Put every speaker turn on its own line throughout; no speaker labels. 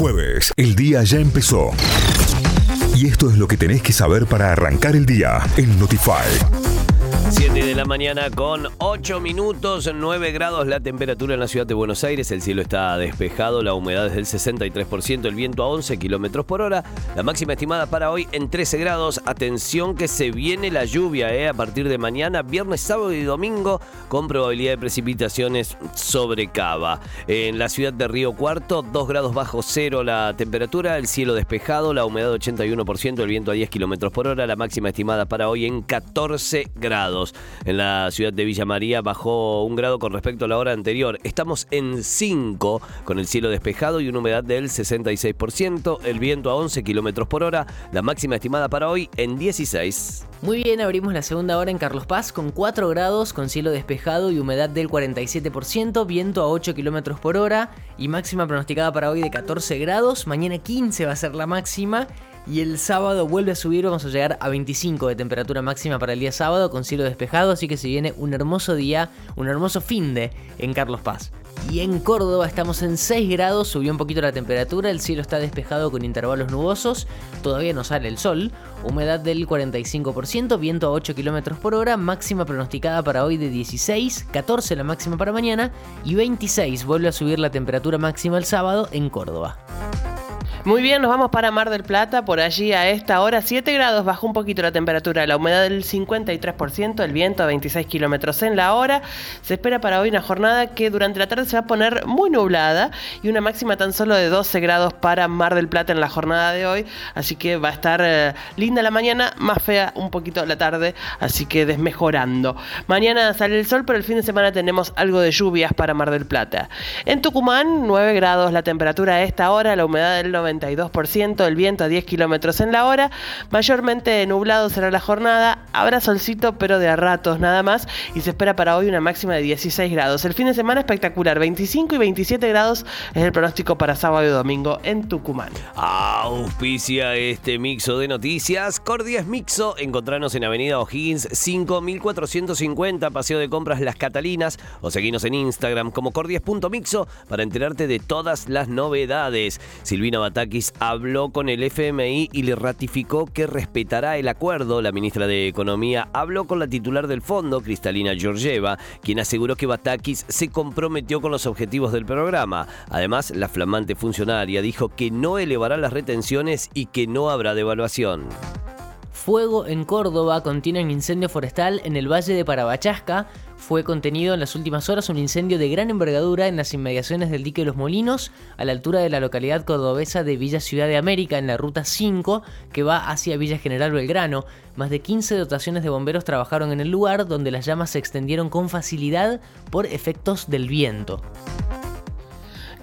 Jueves, el día ya empezó. Y esto es lo que tenés que saber para arrancar el día en Notify.
7 de la mañana con 8 minutos, 9 grados la temperatura en la ciudad de Buenos Aires, el cielo está despejado, la humedad es del 63%, el viento a 11 kilómetros por hora, la máxima estimada para hoy en 13 grados. Atención que se viene la lluvia eh, a partir de mañana, viernes, sábado y domingo, con probabilidad de precipitaciones sobre Cava. En la ciudad de Río Cuarto, 2 grados bajo cero la temperatura, el cielo despejado, la humedad 81%, el viento a 10 kilómetros por hora, la máxima estimada para hoy en 14 grados. En la ciudad de Villa María bajó un grado con respecto a la hora anterior. Estamos en 5 con el cielo despejado y una humedad del 66%, el viento a 11 kilómetros por hora, la máxima estimada para hoy en 16.
Muy bien, abrimos la segunda hora en Carlos Paz con 4 grados, con cielo despejado y humedad del 47%, viento a 8 kilómetros por hora y máxima pronosticada para hoy de 14 grados. Mañana 15 va a ser la máxima y el sábado vuelve a subir, vamos a llegar a 25 de temperatura máxima para el día sábado con cielo despejado, así que se viene un hermoso día, un hermoso fin de en Carlos Paz. Y en Córdoba estamos en 6 grados, subió un poquito la temperatura, el cielo está despejado con intervalos nubosos, todavía no sale el sol, humedad del 45%, viento a 8 km por hora, máxima pronosticada para hoy de 16, 14 la máxima para mañana y 26 vuelve a subir la temperatura máxima el sábado en Córdoba.
Muy bien, nos vamos para Mar del Plata. Por allí a esta hora, 7 grados, bajó un poquito la temperatura, la humedad del 53%, el viento a 26 kilómetros en la hora. Se espera para hoy una jornada que durante la tarde se va a poner muy nublada y una máxima tan solo de 12 grados para Mar del Plata en la jornada de hoy. Así que va a estar eh, linda la mañana, más fea un poquito la tarde, así que desmejorando. Mañana sale el sol, pero el fin de semana tenemos algo de lluvias para Mar del Plata. En Tucumán, 9 grados la temperatura a esta hora, la humedad del 90 92%, el viento a 10 kilómetros en la hora. Mayormente nublado será la jornada. Habrá solcito, pero de a ratos nada más. Y se espera para hoy una máxima de 16 grados. El fin de semana espectacular. 25 y 27 grados es el pronóstico para sábado y domingo en Tucumán.
Auspicia este mixo de noticias. Cordias Mixo. Encontrarnos en Avenida O'Higgins 5450, Paseo de Compras Las Catalinas. O seguinos en Instagram como cordias.mixo para enterarte de todas las novedades. Silvina Batalla habló con el FMI y le ratificó que respetará el acuerdo. La ministra de Economía habló con la titular del fondo, Cristalina Georgieva, quien aseguró que Batakis se comprometió con los objetivos del programa. Además, la flamante funcionaria dijo que no elevará las retenciones y que no habrá devaluación.
Fuego en Córdoba contiene un incendio forestal en el valle de Parabachasca. Fue contenido en las últimas horas un incendio de gran envergadura en las inmediaciones del dique Los Molinos, a la altura de la localidad cordobesa de Villa Ciudad de América, en la ruta 5, que va hacia Villa General Belgrano. Más de 15 dotaciones de bomberos trabajaron en el lugar, donde las llamas se extendieron con facilidad por efectos del viento.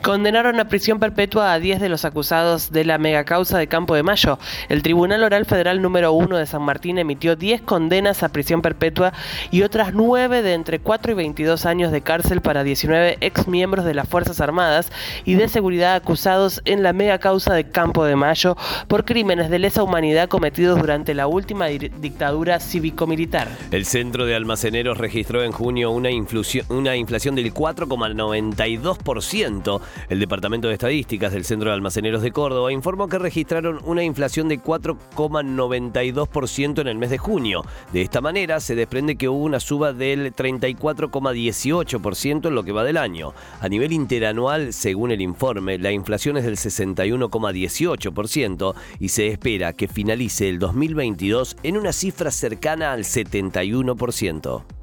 Condenaron a prisión perpetua a 10 de los acusados de la megacausa de Campo de Mayo. El Tribunal Oral Federal número 1 de San Martín emitió 10 condenas a prisión perpetua y otras 9 de entre 4 y 22 años de cárcel para 19 ex miembros de las Fuerzas Armadas y de seguridad acusados en la megacausa de Campo de Mayo por crímenes de lesa humanidad cometidos durante la última dictadura cívico-militar.
El Centro de Almaceneros registró en junio una inflación del 4,92% el Departamento de Estadísticas del Centro de Almaceneros de Córdoba informó que registraron una inflación de 4,92% en el mes de junio. De esta manera se desprende que hubo una suba del 34,18% en lo que va del año. A nivel interanual, según el informe, la inflación es del 61,18% y se espera que finalice el 2022 en una cifra cercana al 71%.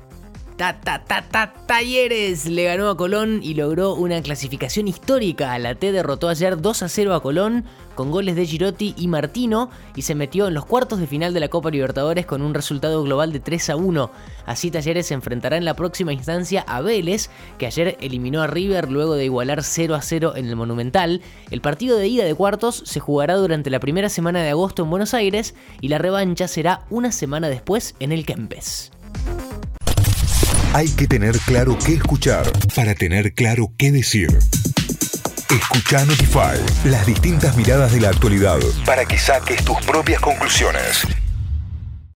Ta, ta, ta, ta, Talleres le ganó a Colón y logró una clasificación histórica. La T derrotó ayer 2 a 0 a Colón con goles de Girotti y Martino y se metió en los cuartos de final de la Copa Libertadores con un resultado global de 3 a 1. Así Talleres se enfrentará en la próxima instancia a Vélez, que ayer eliminó a River luego de igualar 0 a 0 en el Monumental. El partido de ida de cuartos se jugará durante la primera semana de agosto en Buenos Aires y la revancha será una semana después en el Kempes.
Hay que tener claro qué escuchar para tener claro qué decir. Escucha Notify, las distintas miradas de la actualidad para que saques tus propias conclusiones.